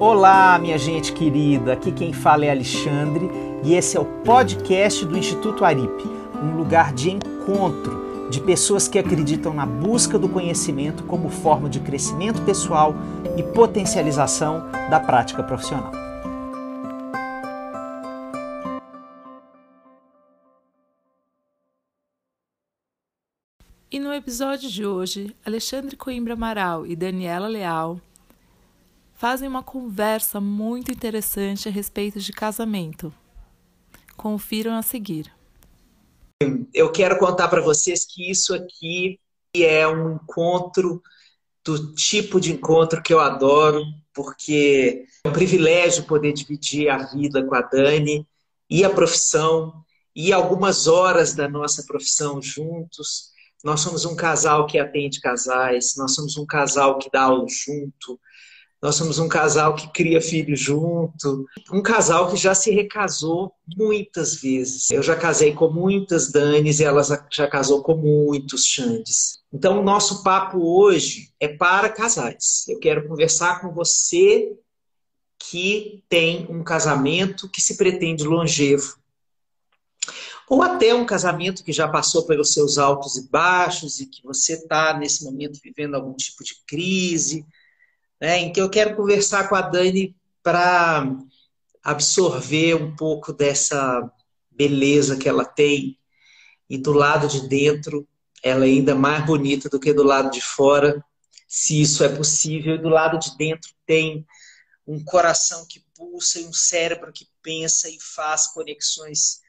Olá, minha gente querida. Aqui quem fala é Alexandre e esse é o podcast do Instituto Aripe, um lugar de encontro de pessoas que acreditam na busca do conhecimento como forma de crescimento pessoal e potencialização da prática profissional. E no episódio de hoje, Alexandre Coimbra Amaral e Daniela Leal fazem uma conversa muito interessante a respeito de casamento. Confiram a seguir. Eu quero contar para vocês que isso aqui é um encontro do tipo de encontro que eu adoro, porque é um privilégio poder dividir a vida com a Dani e a profissão e algumas horas da nossa profissão juntos. Nós somos um casal que atende casais, nós somos um casal que dá aula junto, nós somos um casal que cria filhos junto, um casal que já se recasou muitas vezes. Eu já casei com muitas Danis e ela já casou com muitos Xandes. Então, o nosso papo hoje é para casais. Eu quero conversar com você que tem um casamento que se pretende longevo. Ou até um casamento que já passou pelos seus altos e baixos e que você está, nesse momento, vivendo algum tipo de crise né, em que eu quero conversar com a Dani para absorver um pouco dessa beleza que ela tem e do lado de dentro ela é ainda mais bonita do que do lado de fora, se isso é possível. E do lado de dentro tem um coração que pulsa e um cérebro que pensa e faz conexões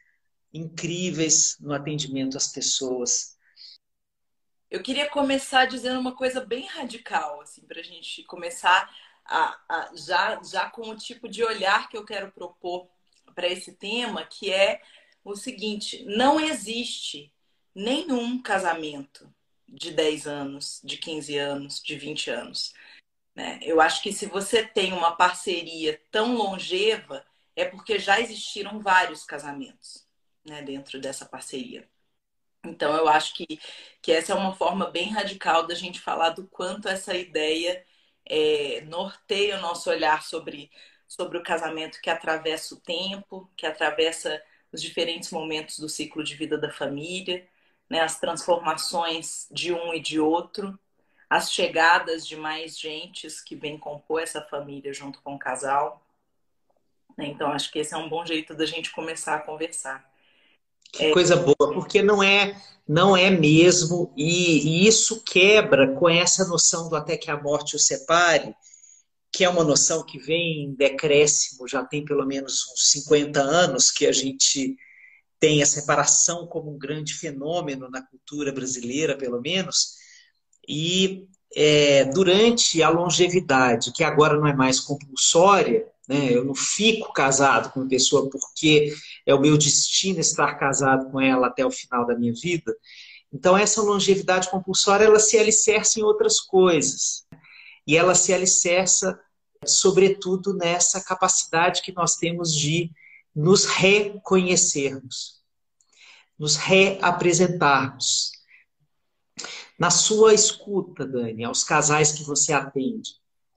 incríveis no atendimento às pessoas. Eu queria começar dizendo uma coisa bem radical, assim, para a gente começar a, a, já, já com o tipo de olhar que eu quero propor para esse tema, que é o seguinte: não existe nenhum casamento de 10 anos, de 15 anos, de 20 anos. Né? Eu acho que se você tem uma parceria tão longeva, é porque já existiram vários casamentos né, dentro dessa parceria. Então, eu acho que, que essa é uma forma bem radical da gente falar do quanto essa ideia é, norteia o nosso olhar sobre, sobre o casamento que atravessa o tempo, que atravessa os diferentes momentos do ciclo de vida da família, né, as transformações de um e de outro, as chegadas de mais gentes que vêm compor essa família junto com o casal. Então, acho que esse é um bom jeito da gente começar a conversar. Que coisa boa, porque não é não é mesmo, e, e, isso quebra com essa noção do até que a morte o separe, que é uma noção que vem em decréscimo, já tem pelo menos uns 50 anos que a gente tem a separação como um grande fenômeno na cultura brasileira, pelo menos, e é, durante a longevidade, que agora não é mais compulsória, né? Eu não fico casado com uma pessoa porque é o meu destino estar casado com ela até o final da minha vida. Então, essa longevidade compulsória, ela se alicerça em outras coisas. E ela se alicerça, sobretudo, nessa capacidade que nós temos de nos reconhecermos, nos reapresentarmos. Na sua escuta, Dani, aos casais que você atende,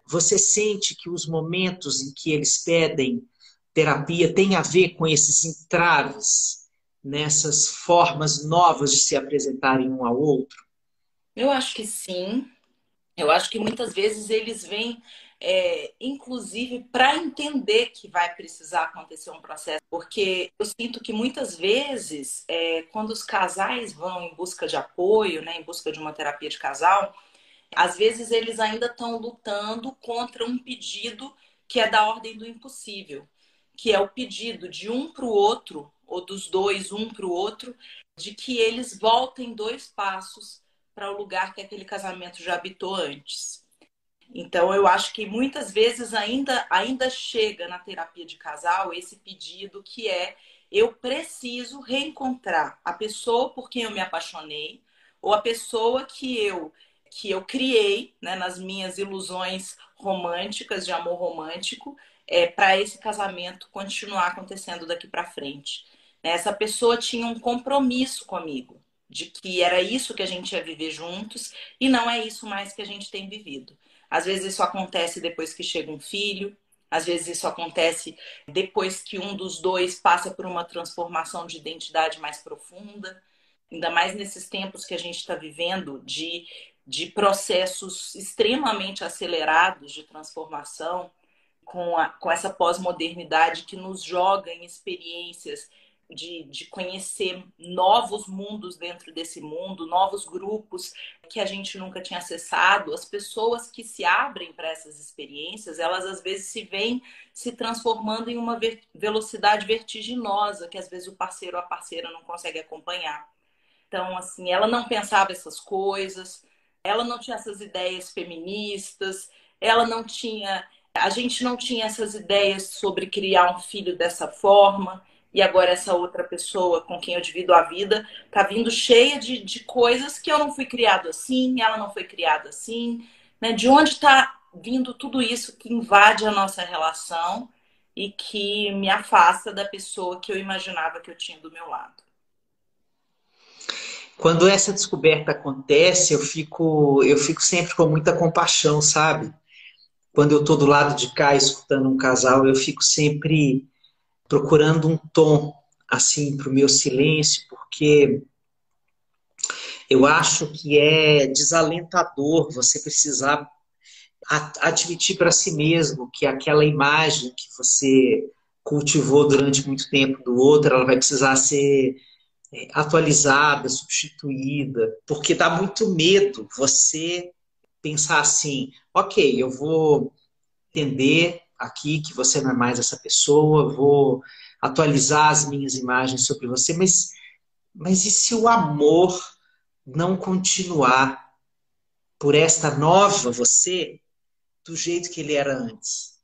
você sente que os momentos em que eles pedem terapia têm a ver com esses entraves, nessas formas novas de se apresentarem um ao outro? Eu acho que sim. Eu acho que muitas vezes eles vêm, é, inclusive, para entender que vai precisar acontecer um processo. Porque eu sinto que muitas vezes, é, quando os casais vão em busca de apoio, né, em busca de uma terapia de casal, às vezes eles ainda estão lutando contra um pedido que é da ordem do impossível, que é o pedido de um para o outro, ou dos dois, um para o outro, de que eles voltem dois passos para o lugar que aquele casamento já habitou antes. Então, eu acho que muitas vezes ainda, ainda chega na terapia de casal esse pedido que é eu preciso reencontrar a pessoa por quem eu me apaixonei, ou a pessoa que eu que eu criei né, nas minhas ilusões românticas, de amor romântico, é, para esse casamento continuar acontecendo daqui para frente. Essa pessoa tinha um compromisso comigo, de que era isso que a gente ia viver juntos e não é isso mais que a gente tem vivido. Às vezes isso acontece depois que chega um filho, Às vezes isso acontece depois que um dos dois passa por uma transformação de identidade mais profunda, ainda mais nesses tempos que a gente está vivendo de, de processos extremamente acelerados de transformação, com, a, com essa pós-modernidade que nos joga em experiências de, de conhecer novos mundos dentro desse mundo, novos grupos que a gente nunca tinha acessado. As pessoas que se abrem para essas experiências, elas às vezes se veem se transformando em uma velocidade vertiginosa, que às vezes o parceiro ou a parceira não consegue acompanhar. Então, assim, ela não pensava essas coisas, ela não tinha essas ideias feministas, ela não tinha. A gente não tinha essas ideias sobre criar um filho dessa forma e agora essa outra pessoa com quem eu divido a vida tá vindo cheia de, de coisas que eu não fui criado assim, ela não foi criada assim, né? De onde está vindo tudo isso que invade a nossa relação e que me afasta da pessoa que eu imaginava que eu tinha do meu lado. Quando essa descoberta acontece, eu fico, eu fico sempre com muita compaixão, sabe? Quando eu tô do lado de cá escutando um casal, eu fico sempre procurando um tom assim para o meu silêncio, porque eu acho que é desalentador você precisar admitir para si mesmo que aquela imagem que você cultivou durante muito tempo do outro, ela vai precisar ser atualizada, substituída, porque dá muito medo você pensar assim, ok, eu vou entender aqui que você não é mais essa pessoa, vou atualizar as minhas imagens sobre você, mas, mas e se o amor não continuar por esta nova você do jeito que ele era antes?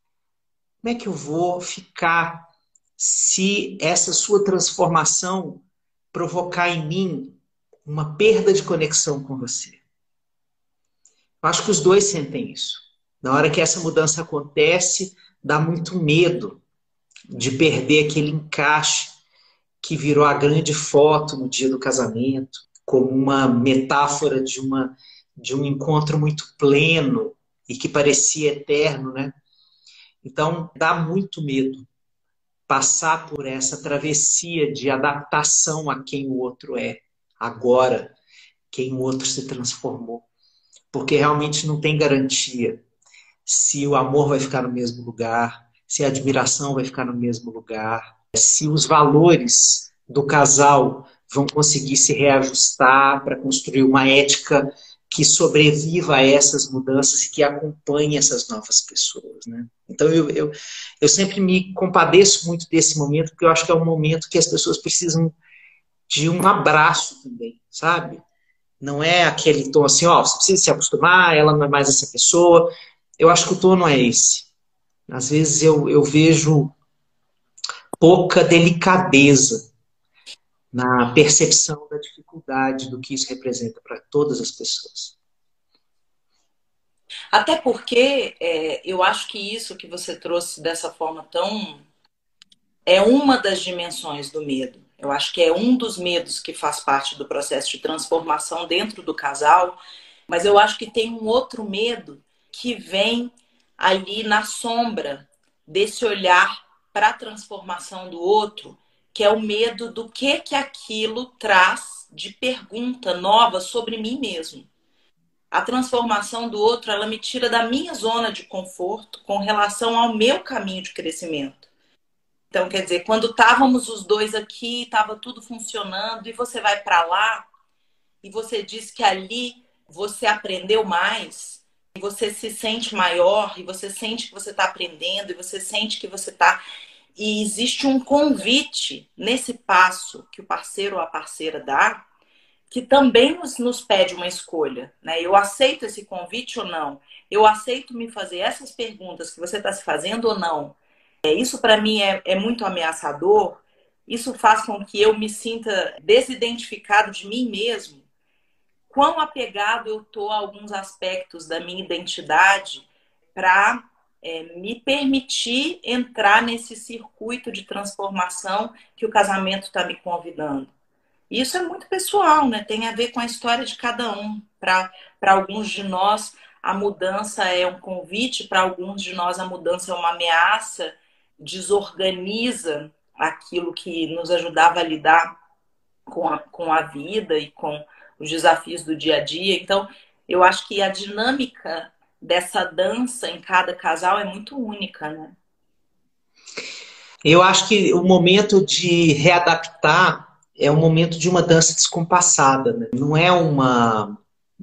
Como é que eu vou ficar se essa sua transformação provocar em mim uma perda de conexão com você? Eu acho que os dois sentem isso. Na hora que essa mudança acontece, dá muito medo de perder aquele encaixe que virou a grande foto no dia do casamento, como uma metáfora de, uma, de um encontro muito pleno e que parecia eterno, né? Então, dá muito medo passar por essa travessia de adaptação a quem o outro é, agora, quem o outro se transformou. Porque realmente não tem garantia se o amor vai ficar no mesmo lugar, se a admiração vai ficar no mesmo lugar, se os valores do casal vão conseguir se reajustar para construir uma ética que sobreviva a essas mudanças e que acompanhe essas novas pessoas. Né? Então eu, eu, eu sempre me compadeço muito desse momento, porque eu acho que é um momento que as pessoas precisam de um abraço também, sabe? Não é aquele tom assim, ó, você precisa se acostumar, ela não é mais essa pessoa, eu acho que o tono é esse. Às vezes eu, eu vejo pouca delicadeza na percepção da dificuldade do que isso representa para todas as pessoas. Até porque é, eu acho que isso que você trouxe dessa forma tão. é uma das dimensões do medo. Eu acho que é um dos medos que faz parte do processo de transformação dentro do casal, mas eu acho que tem um outro medo que vem ali na sombra desse olhar para a transformação do outro, que é o medo do que que aquilo traz de pergunta nova sobre mim mesmo. A transformação do outro, ela me tira da minha zona de conforto com relação ao meu caminho de crescimento. Então, quer dizer, quando estávamos os dois aqui, estava tudo funcionando e você vai para lá e você diz que ali você aprendeu mais, você se sente maior e você sente que você está aprendendo e você sente que você está. E existe um convite nesse passo que o parceiro ou a parceira dá, que também nos, nos pede uma escolha. Né? Eu aceito esse convite ou não? Eu aceito me fazer essas perguntas que você está se fazendo ou não? É, isso para mim é, é muito ameaçador. Isso faz com que eu me sinta desidentificado de mim mesmo quão apegado eu tô a alguns aspectos da minha identidade para é, me permitir entrar nesse circuito de transformação que o casamento está me convidando. Isso é muito pessoal, né? Tem a ver com a história de cada um. Para alguns de nós, a mudança é um convite, para alguns de nós a mudança é uma ameaça, desorganiza aquilo que nos ajudava a lidar com a, com a vida e com os desafios do dia a dia. Então, eu acho que a dinâmica dessa dança em cada casal é muito única, né? Eu acho que o momento de readaptar é um momento de uma dança descompassada, né? Não é uma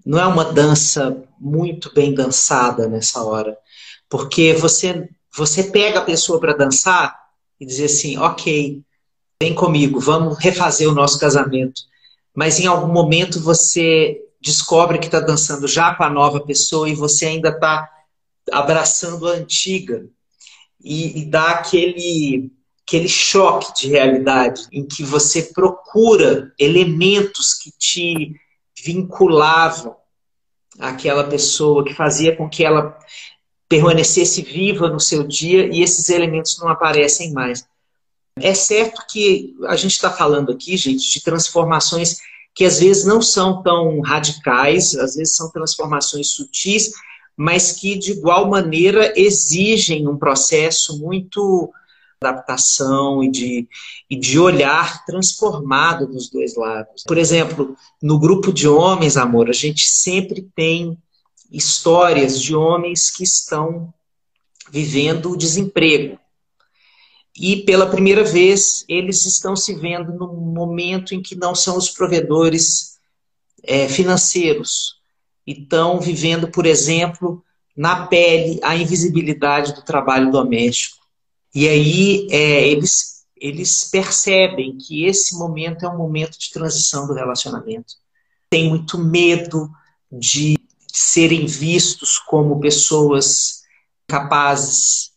não é uma dança muito bem dançada nessa hora, porque você você pega a pessoa para dançar e dizer assim, ok, vem comigo, vamos refazer o nosso casamento. Mas em algum momento você descobre que está dançando já com a nova pessoa e você ainda está abraçando a antiga e, e dá aquele aquele choque de realidade em que você procura elementos que te vinculavam àquela pessoa, que fazia com que ela permanecesse viva no seu dia e esses elementos não aparecem mais. É certo que a gente está falando aqui, gente, de transformações que às vezes não são tão radicais, às vezes são transformações sutis, mas que de igual maneira exigem um processo muito adaptação e de, e de olhar transformado dos dois lados. Por exemplo, no grupo de homens, amor, a gente sempre tem histórias de homens que estão vivendo o desemprego. E pela primeira vez, eles estão se vendo no momento em que não são os provedores é, financeiros. E estão vivendo, por exemplo, na pele a invisibilidade do trabalho doméstico. E aí é, eles, eles percebem que esse momento é um momento de transição do relacionamento. Tem muito medo de serem vistos como pessoas capazes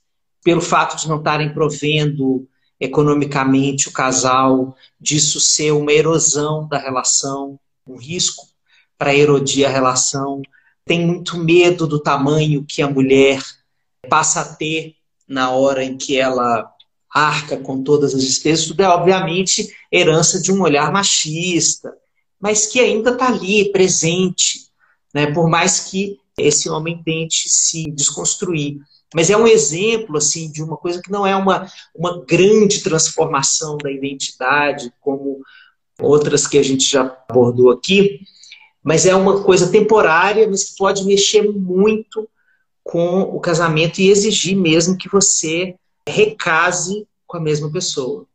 pelo fato de não estarem provendo economicamente o casal, disso ser uma erosão da relação, um risco para erodir a relação. Tem muito medo do tamanho que a mulher passa a ter na hora em que ela arca com todas as despesas. Tudo é, obviamente, herança de um olhar machista, mas que ainda está ali, presente, né? por mais que esse homem tente se desconstruir. Mas é um exemplo assim de uma coisa que não é uma, uma grande transformação da identidade, como outras que a gente já abordou aqui, mas é uma coisa temporária, mas que pode mexer muito com o casamento e exigir mesmo que você recase com a mesma pessoa.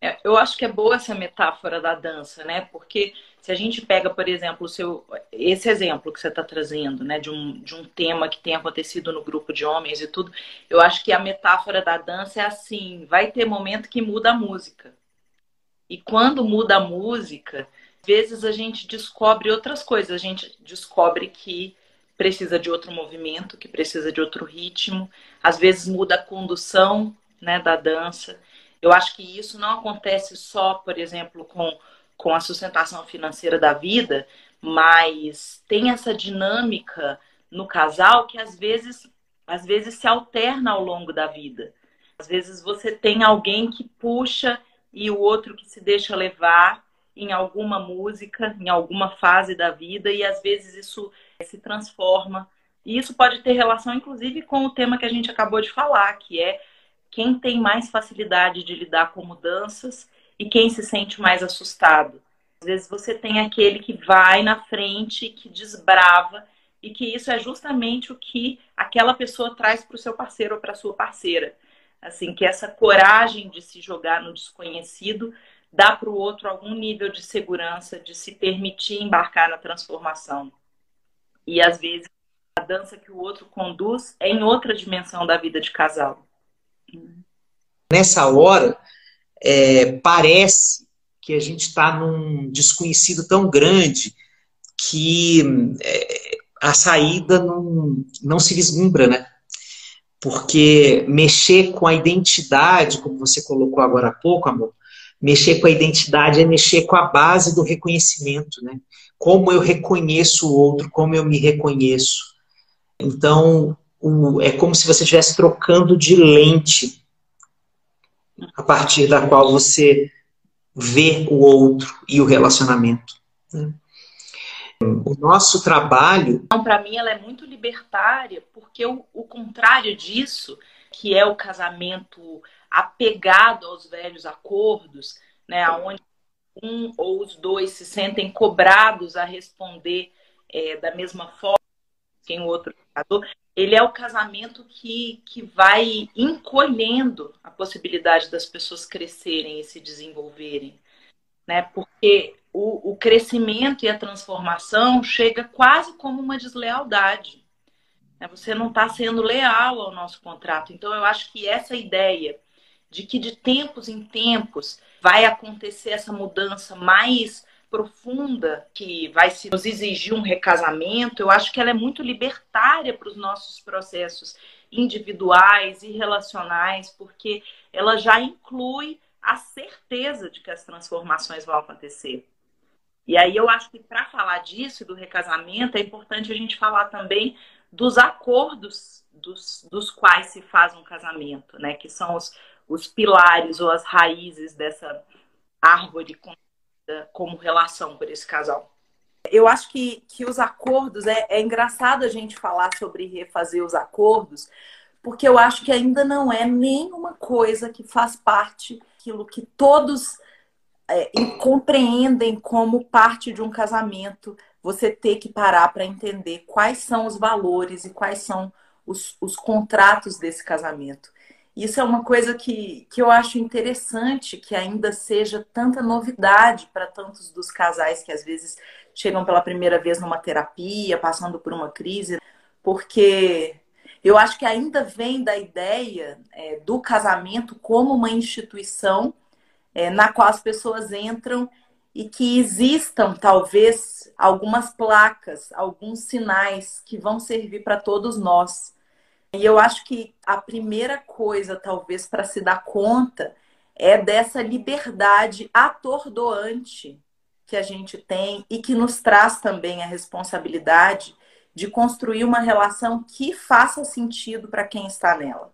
É, eu acho que é boa essa metáfora da dança, né? Porque se a gente pega, por exemplo, seu, esse exemplo que você está trazendo, né, de um, de um tema que tem acontecido no grupo de homens e tudo, eu acho que a metáfora da dança é assim: vai ter momento que muda a música. E quando muda a música, às vezes a gente descobre outras coisas. A gente descobre que precisa de outro movimento, que precisa de outro ritmo. Às vezes muda a condução né, da dança. Eu acho que isso não acontece só, por exemplo, com com a sustentação financeira da vida, mas tem essa dinâmica no casal que às vezes, às vezes se alterna ao longo da vida. Às vezes você tem alguém que puxa e o outro que se deixa levar em alguma música, em alguma fase da vida, e às vezes isso se transforma. E isso pode ter relação, inclusive, com o tema que a gente acabou de falar, que é quem tem mais facilidade de lidar com mudanças e quem se sente mais assustado. Às vezes você tem aquele que vai na frente, que desbrava, e que isso é justamente o que aquela pessoa traz para o seu parceiro ou para a sua parceira. Assim, que essa coragem de se jogar no desconhecido dá para o outro algum nível de segurança, de se permitir embarcar na transformação. E às vezes a dança que o outro conduz é em outra dimensão da vida de casal. Nessa hora, é, parece que a gente está num desconhecido tão grande que é, a saída não, não se vislumbra, né? Porque mexer com a identidade, como você colocou agora há pouco, amor, mexer com a identidade é mexer com a base do reconhecimento, né? Como eu reconheço o outro, como eu me reconheço. Então, o, é como se você estivesse trocando de lente a partir da qual você vê o outro e o relacionamento. O nosso trabalho. Então, para mim, ela é muito libertária, porque o, o contrário disso, que é o casamento apegado aos velhos acordos, né, onde um ou os dois se sentem cobrados a responder é, da mesma forma que o outro casou, ele é o casamento que, que vai encolhendo a possibilidade das pessoas crescerem e se desenvolverem. Né? Porque o, o crescimento e a transformação chega quase como uma deslealdade. Né? Você não está sendo leal ao nosso contrato. Então, eu acho que essa ideia de que de tempos em tempos vai acontecer essa mudança mais profunda que vai se nos exigir um recasamento, eu acho que ela é muito libertária para os nossos processos individuais e relacionais, porque ela já inclui a certeza de que as transformações vão acontecer. E aí eu acho que para falar disso do recasamento é importante a gente falar também dos acordos dos, dos quais se faz um casamento, né? Que são os, os pilares ou as raízes dessa árvore como relação por esse casal. Eu acho que, que os acordos, é, é engraçado a gente falar sobre refazer os acordos, porque eu acho que ainda não é nenhuma coisa que faz parte daquilo que todos é, compreendem como parte de um casamento, você ter que parar para entender quais são os valores e quais são os, os contratos desse casamento. Isso é uma coisa que, que eu acho interessante que ainda seja tanta novidade para tantos dos casais que às vezes chegam pela primeira vez numa terapia, passando por uma crise, porque eu acho que ainda vem da ideia é, do casamento como uma instituição é, na qual as pessoas entram e que existam talvez algumas placas, alguns sinais que vão servir para todos nós. E eu acho que a primeira coisa, talvez, para se dar conta é dessa liberdade atordoante que a gente tem e que nos traz também a responsabilidade de construir uma relação que faça sentido para quem está nela.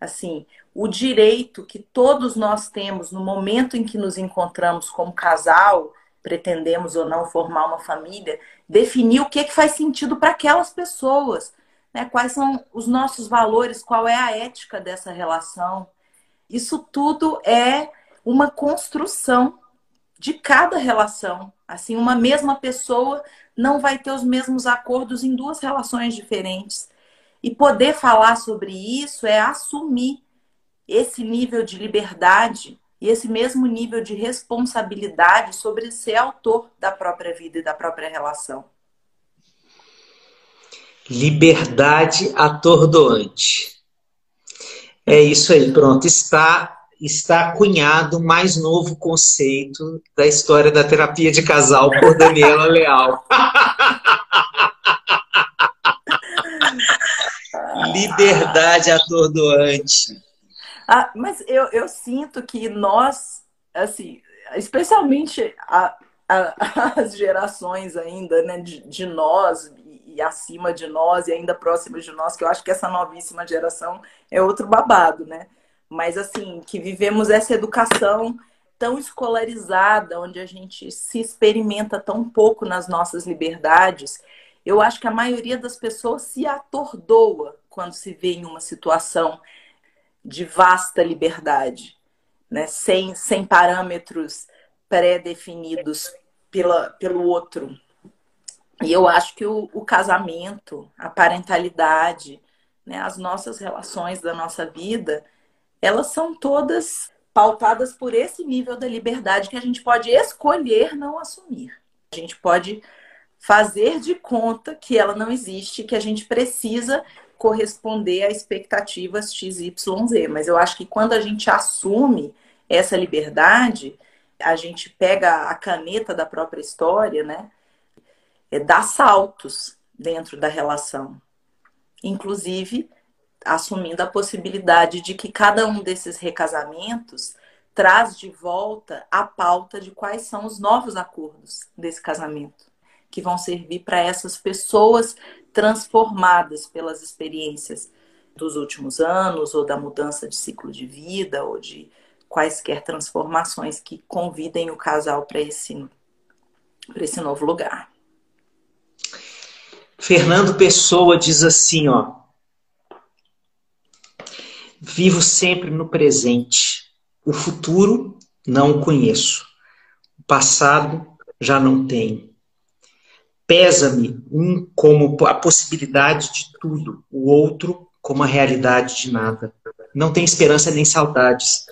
Assim, o direito que todos nós temos no momento em que nos encontramos como casal, pretendemos ou não formar uma família, definir o que, que faz sentido para aquelas pessoas, né? quais são os nossos valores, qual é a ética dessa relação. Isso tudo é uma construção de cada relação. Assim, uma mesma pessoa não vai ter os mesmos acordos em duas relações diferentes. E poder falar sobre isso é assumir esse nível de liberdade e esse mesmo nível de responsabilidade sobre ser autor da própria vida e da própria relação. Liberdade atordoante. É isso aí, pronto. Está está cunhado o mais novo conceito da história da terapia de casal por Daniela Leal. Liberdade atordoante. Ah, mas eu, eu sinto que nós, assim, especialmente a, a, as gerações ainda, né, de, de nós, e acima de nós e ainda próximas de nós, que eu acho que essa novíssima geração é outro babado, né? Mas assim, que vivemos essa educação tão escolarizada, onde a gente se experimenta tão pouco nas nossas liberdades, eu acho que a maioria das pessoas se atordoa quando se vê em uma situação de vasta liberdade, né? sem, sem parâmetros pré-definidos pelo outro. E eu acho que o, o casamento, a parentalidade, né, as nossas relações da nossa vida, elas são todas pautadas por esse nível da liberdade que a gente pode escolher não assumir. A gente pode fazer de conta que ela não existe, que a gente precisa corresponder a expectativas XYZ. Mas eu acho que quando a gente assume essa liberdade, a gente pega a caneta da própria história, né? É, dar saltos dentro da relação. Inclusive, assumindo a possibilidade de que cada um desses recasamentos traz de volta a pauta de quais são os novos acordos desse casamento, que vão servir para essas pessoas transformadas pelas experiências dos últimos anos, ou da mudança de ciclo de vida, ou de quaisquer transformações que convidem o casal para esse, esse novo lugar. Fernando Pessoa diz assim, ó. Vivo sempre no presente. O futuro não o conheço. O passado já não tenho. Pesa-me um como a possibilidade de tudo, o outro como a realidade de nada. Não tenho esperança nem saudades.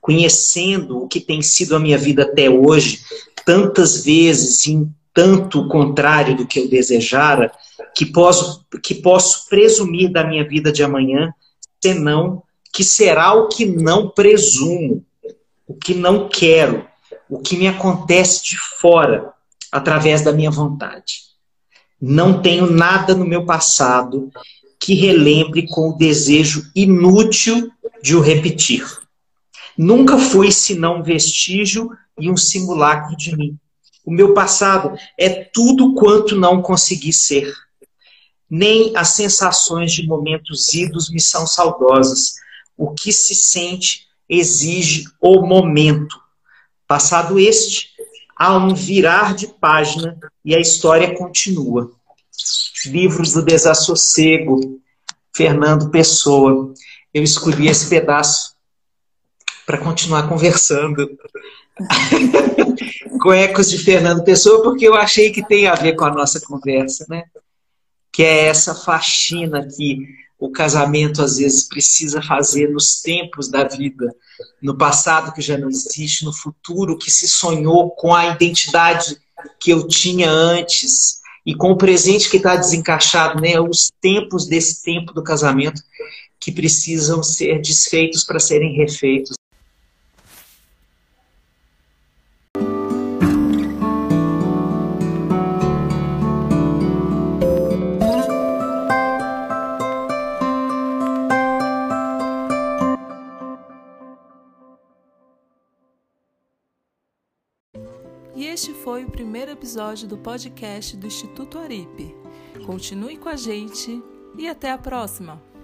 Conhecendo o que tem sido a minha vida até hoje, tantas vezes, em tanto o contrário do que eu desejara, que posso, que posso presumir da minha vida de amanhã, senão que será o que não presumo, o que não quero, o que me acontece de fora, através da minha vontade. Não tenho nada no meu passado que relembre com o desejo inútil de o repetir. Nunca fui senão um vestígio e um simulacro de mim. O meu passado é tudo quanto não consegui ser. Nem as sensações de momentos idos me são saudosas. O que se sente exige o momento. Passado este, há um virar de página e a história continua. Livros do Desassossego, Fernando Pessoa. Eu escolhi esse pedaço para continuar conversando com ecos de Fernando Pessoa, porque eu achei que tem a ver com a nossa conversa, né? Que é essa faxina que o casamento às vezes precisa fazer nos tempos da vida, no passado que já não existe, no futuro que se sonhou com a identidade que eu tinha antes e com o presente que está desencaixado, né? Os tempos desse tempo do casamento que precisam ser desfeitos para serem refeitos. Primeiro episódio do podcast do Instituto Aripe. Continue com a gente e até a próxima!